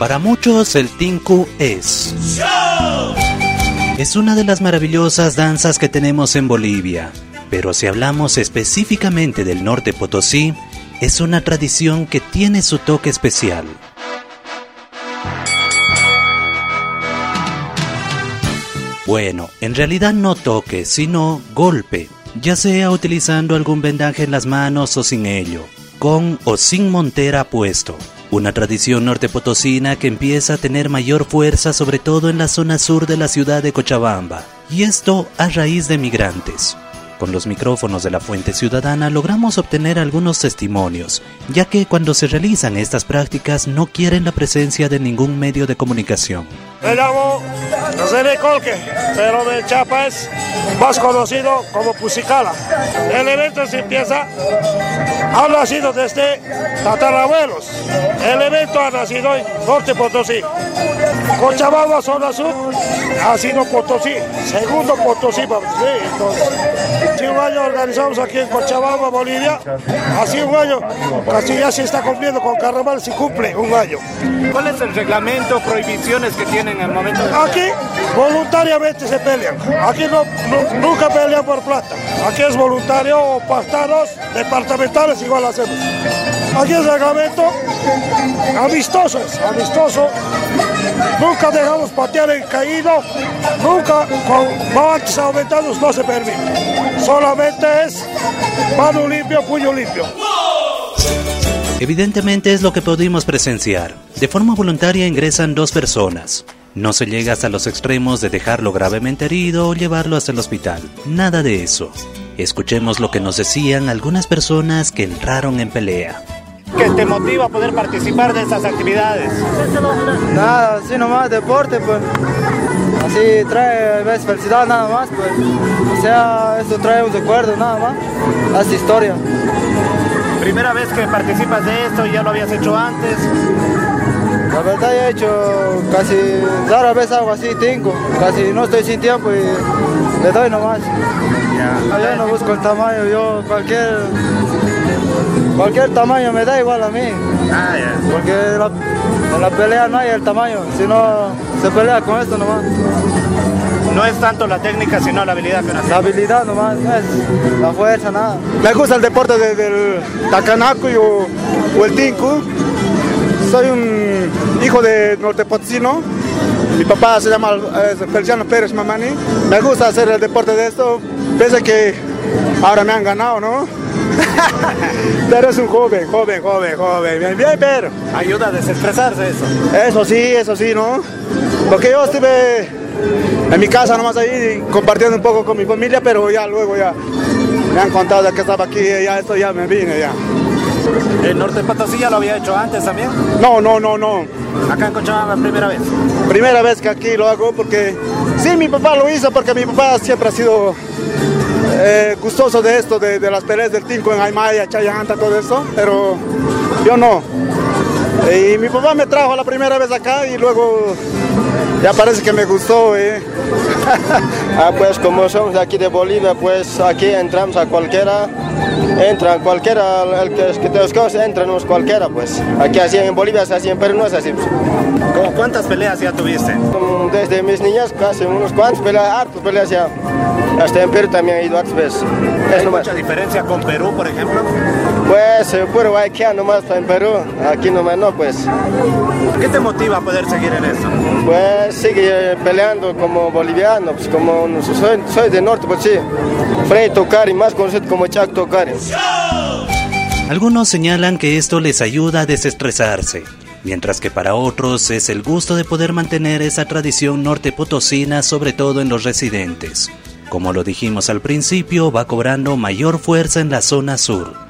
Para muchos el tinku es... Es una de las maravillosas danzas que tenemos en Bolivia, pero si hablamos específicamente del norte Potosí, es una tradición que tiene su toque especial. Bueno, en realidad no toque, sino golpe, ya sea utilizando algún vendaje en las manos o sin ello, con o sin montera puesto. Una tradición norte potosina que empieza a tener mayor fuerza sobre todo en la zona sur de la ciudad de Cochabamba, y esto a raíz de migrantes. Con los micrófonos de la Fuente Ciudadana logramos obtener algunos testimonios, ya que cuando se realizan estas prácticas no quieren la presencia de ningún medio de comunicación. Me llamo José Colque, pero de Chapa es más conocido como Pusicala. El evento se empieza, ha nacido desde tatarabuelos. El ha nacido en Norte Potosí. Cochabamba, zona sur, ha sido Potosí, segundo Potosí. Sí, entonces, un año organizamos aquí en Cochabamba, Bolivia. Así un año, casi ya se está cumpliendo con carnaval, se cumple un año. ¿Cuál es el reglamento, prohibiciones que tienen en el momento de... Aquí voluntariamente se pelean. Aquí no, nunca pelean por plata. Aquí es voluntario o pactados departamentales igual hacemos. Aquí es reglamento amistoso, es amistoso. Nunca dejamos patear en caído, nunca con guantes aumentados no se permite. Solamente es mano limpio, puño limpio. Evidentemente es lo que pudimos presenciar. De forma voluntaria ingresan dos personas. No se llega hasta los extremos de dejarlo gravemente herido o llevarlo hasta el hospital. Nada de eso. Escuchemos lo que nos decían algunas personas que entraron en pelea. ¿Qué te motiva a poder participar de estas actividades? Nada, así nomás, deporte, pues. Así trae ves, felicidad nada más, pues. O sea, esto trae un recuerdo nada más. Hace historia. ¿Primera vez que participas de esto? ¿Ya lo habías hecho antes? La verdad ya he hecho casi, rara vez hago así, cinco. Casi no estoy sin tiempo y le doy nomás. Ya. Yo no busco el tamaño, yo cualquier cualquier tamaño me da igual a mí. Ah. Porque la, en la pelea no hay el tamaño, sino se pelea con esto nomás. No es tanto la técnica, sino la habilidad que La habilidad nomás, no es la fuerza, nada. Me gusta el deporte de, del tacanaco y, o, o, el tinku. Soy un hijo de Norte Potosino. Mi papá se llama Feliciano Pérez Mamani. Me gusta hacer el deporte de esto. Pese que ahora me han ganado, ¿no? Pero es un joven, joven, joven, joven. Bien, bien, pero. Ayuda a desestresarse eso. Eso sí, eso sí, ¿no? Porque yo estuve en mi casa nomás ahí compartiendo un poco con mi familia, pero ya luego ya me han contado que estaba aquí y ya esto ya me vine ya. ¿El norte de ya lo había hecho antes también? No, no, no, no. ¿Acá en Cochabamba primera vez? Primera vez que aquí lo hago porque sí, mi papá lo hizo porque mi papá siempre ha sido eh, gustoso de esto, de, las peleas del Tinco en Aymaya, Chayanta, todo eso, pero yo no. Y mi papá me trajo la primera vez acá y luego ya parece que me gustó. ¿eh? ah, pues como somos de aquí de Bolivia, pues aquí entramos a cualquiera, entran cualquiera, el que, que te entramos cualquiera, pues. Aquí así en Bolivia es así, pero no es así. ¿Cómo cuántas peleas ya tuviste? Desde mis niñas casi unos cuantos peleas, hartos peleas ya. Hasta en Perú también he ido hartas veces. ¿Hay mucha diferencia con Perú, por ejemplo? Pues puro aquí nomás en Perú, aquí nomás no, pues. ¿Qué te motiva a poder seguir en esto? Pues sigue peleando como boliviano, pues como soy, soy de norte, pues sí. Frei Tocari, más conocido como Chac Tocari. Algunos señalan que esto les ayuda a desestresarse, mientras que para otros es el gusto de poder mantener esa tradición norte potosina, sobre todo en los residentes. Como lo dijimos al principio, va cobrando mayor fuerza en la zona sur.